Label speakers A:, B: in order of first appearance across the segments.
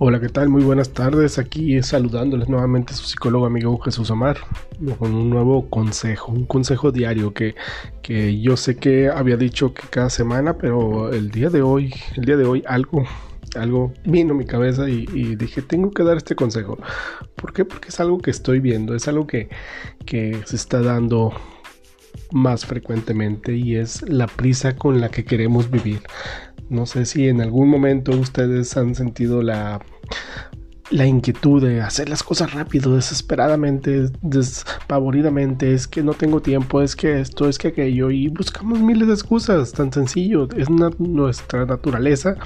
A: Hola, ¿qué tal? Muy buenas tardes. Aquí saludándoles nuevamente su psicólogo amigo Jesús Omar con un nuevo consejo, un consejo diario que, que yo sé que había dicho que cada semana, pero el día de hoy, el día de hoy algo, algo vino a mi cabeza y, dije, tengo que dar este consejo. ¿Por qué? Porque es algo que estoy viendo, es algo que, que se está dando más frecuentemente y es la prisa con la que queremos vivir. No sé si en algún momento ustedes han sentido la, la inquietud de hacer las cosas rápido, desesperadamente, despavoridamente, es que no tengo tiempo, es que esto, es que aquello, y buscamos miles de excusas, tan sencillo, es nuestra naturaleza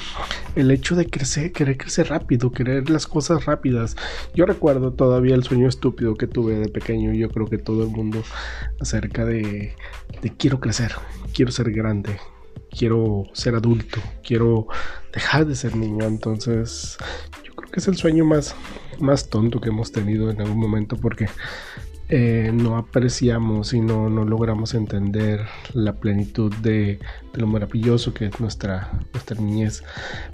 A: el hecho de crecer, querer crecer rápido, querer las cosas rápidas. Yo recuerdo todavía el sueño estúpido que tuve de pequeño, yo creo que todo el mundo acerca de, quiero crecer, quiero ser grande, quiero ser adulto, quiero dejar de ser niño. Entonces, que es el sueño más, más tonto que hemos tenido en algún momento porque eh, no apreciamos y no, no, logramos entender la plenitud de, lo maravilloso que es nuestra, nuestra niñez.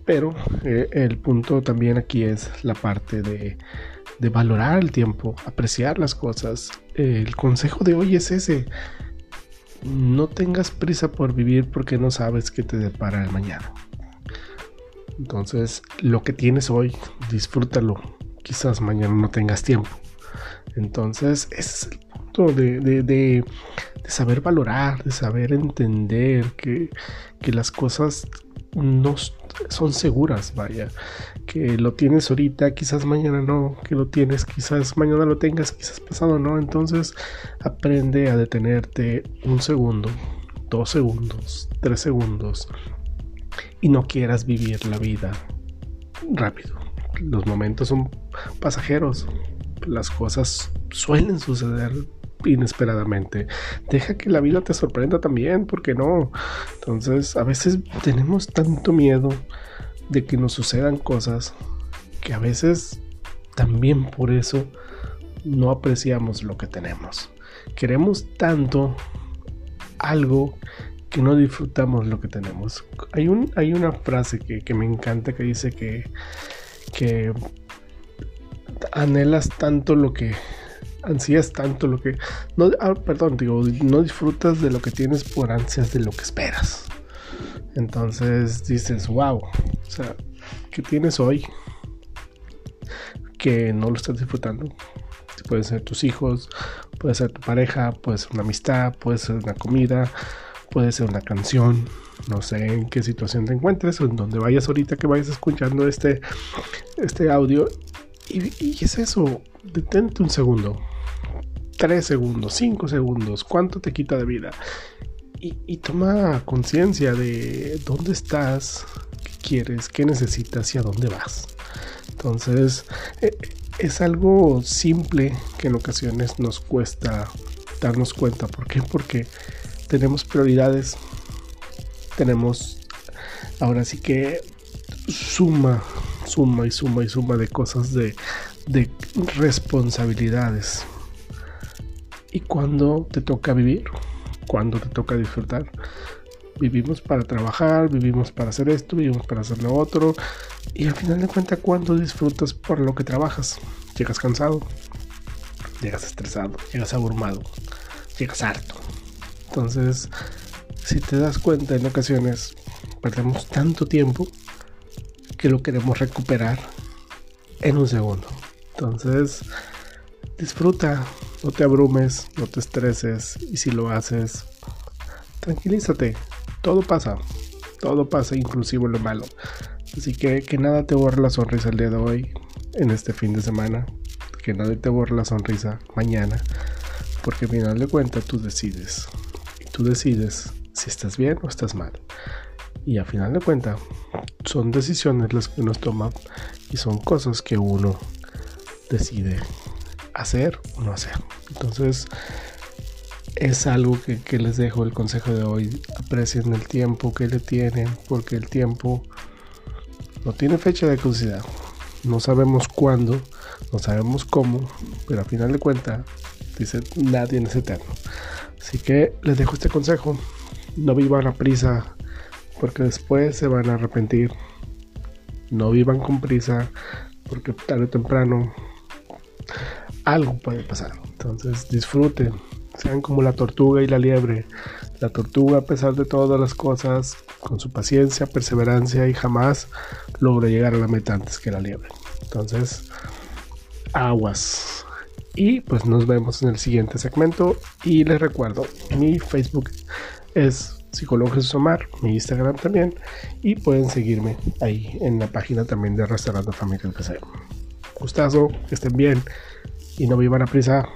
A: Pero eh, el punto también aquí es la parte de, de valorar el tiempo, apreciar las cosas. el consejo de hoy es ese no tengas prisa por vivir porque no sabes qué te depara el mañana. Entonces, lo que tienes hoy, disfrútalo. Quizás mañana no tengas tiempo. Entonces, ese es el punto de, saber valorar, de saber entender que, que las cosas no son seguras, vaya, que lo tienes ahorita, quizás mañana no, que lo tienes, quizás mañana lo tengas, quizás pasado no, entonces aprende a detenerte un segundo, dos segundos, tres segundos y no quieras vivir la vida rápido. Los momentos son pasajeros, las cosas suelen suceder inesperadamente. Deja que la vida te sorprenda también, porque no? Entonces, a veces tenemos tanto miedo de que nos sucedan cosas que a veces también por eso no apreciamos lo que tenemos. Queremos tanto algo que no disfrutamos lo que tenemos. Hay, un, hay una frase que, que me encanta que dice que, que anhelas tanto lo que ansías tanto lo que no ah, perdón digo no disfrutas de lo que tienes por ansias de lo que esperas entonces dices wow o sea que tienes hoy que no lo estás disfrutando puede ser tus hijos puede ser tu pareja puede ser una amistad puede ser una comida puede ser una canción no sé en qué situación te encuentres o en donde vayas ahorita que vayas escuchando este este audio y, es eso, detente un segundo, tres segundos, cinco segundos, ¿cuánto te quita de vida? Y, toma conciencia de dónde estás, qué quieres, qué necesitas y a dónde vas. Entonces, eh, es algo simple que en ocasiones nos cuesta darnos cuenta. ¿Por qué? Porque tenemos prioridades, tenemos ahora sí que suma suma y suma y suma de cosas de, de responsabilidades. Y cuando te toca vivir, cuando te toca disfrutar, vivimos para trabajar, vivimos para hacer esto, vivimos para hacer lo otro. Y al final de cuentas, cuando disfrutas por lo que trabajas, llegas cansado, llegas estresado, llegas abrumado, llegas harto. Entonces, si te das cuenta, en ocasiones perdemos tanto tiempo que lo queremos recuperar en un segundo. Entonces, disfruta, no te abrumes, no te estreses y si lo haces, tranquilízate. Todo pasa, todo pasa, inclusive lo malo. Así que que nada te borre la sonrisa el día de hoy, en este fin de semana. Que nada te borre la sonrisa mañana. Porque al final de cuentas tú decides. Tú decides si estás bien o estás mal. Y a final de cuentas, son decisiones las que uno toma y son cosas que uno decide hacer o no hacer. Entonces, es algo que, les dejo el consejo de hoy. Aprecien el tiempo que le tienen, porque el tiempo no tiene fecha de caducidad. No sabemos cuándo, no sabemos cómo, pero a final de cuentas, dice nadie es eterno. Así que les dejo este consejo. No vivan a prisa porque después se van a arrepentir. No vivan con prisa, porque tarde o temprano algo puede pasar. Entonces disfruten, sean como la tortuga y la liebre. La tortuga, a pesar de todas las cosas, con su paciencia, perseverancia y jamás logró llegar a la meta antes que la liebre. Entonces, aguas. Y pues nos vemos en el siguiente segmento. Y les recuerdo, mi Facebook es Psicólogo Jesús Omar, mi Instagram también. Y pueden seguirme ahí en la página también de Restaurante Familia El Gustazo, que estén bien y no vivan a prisa.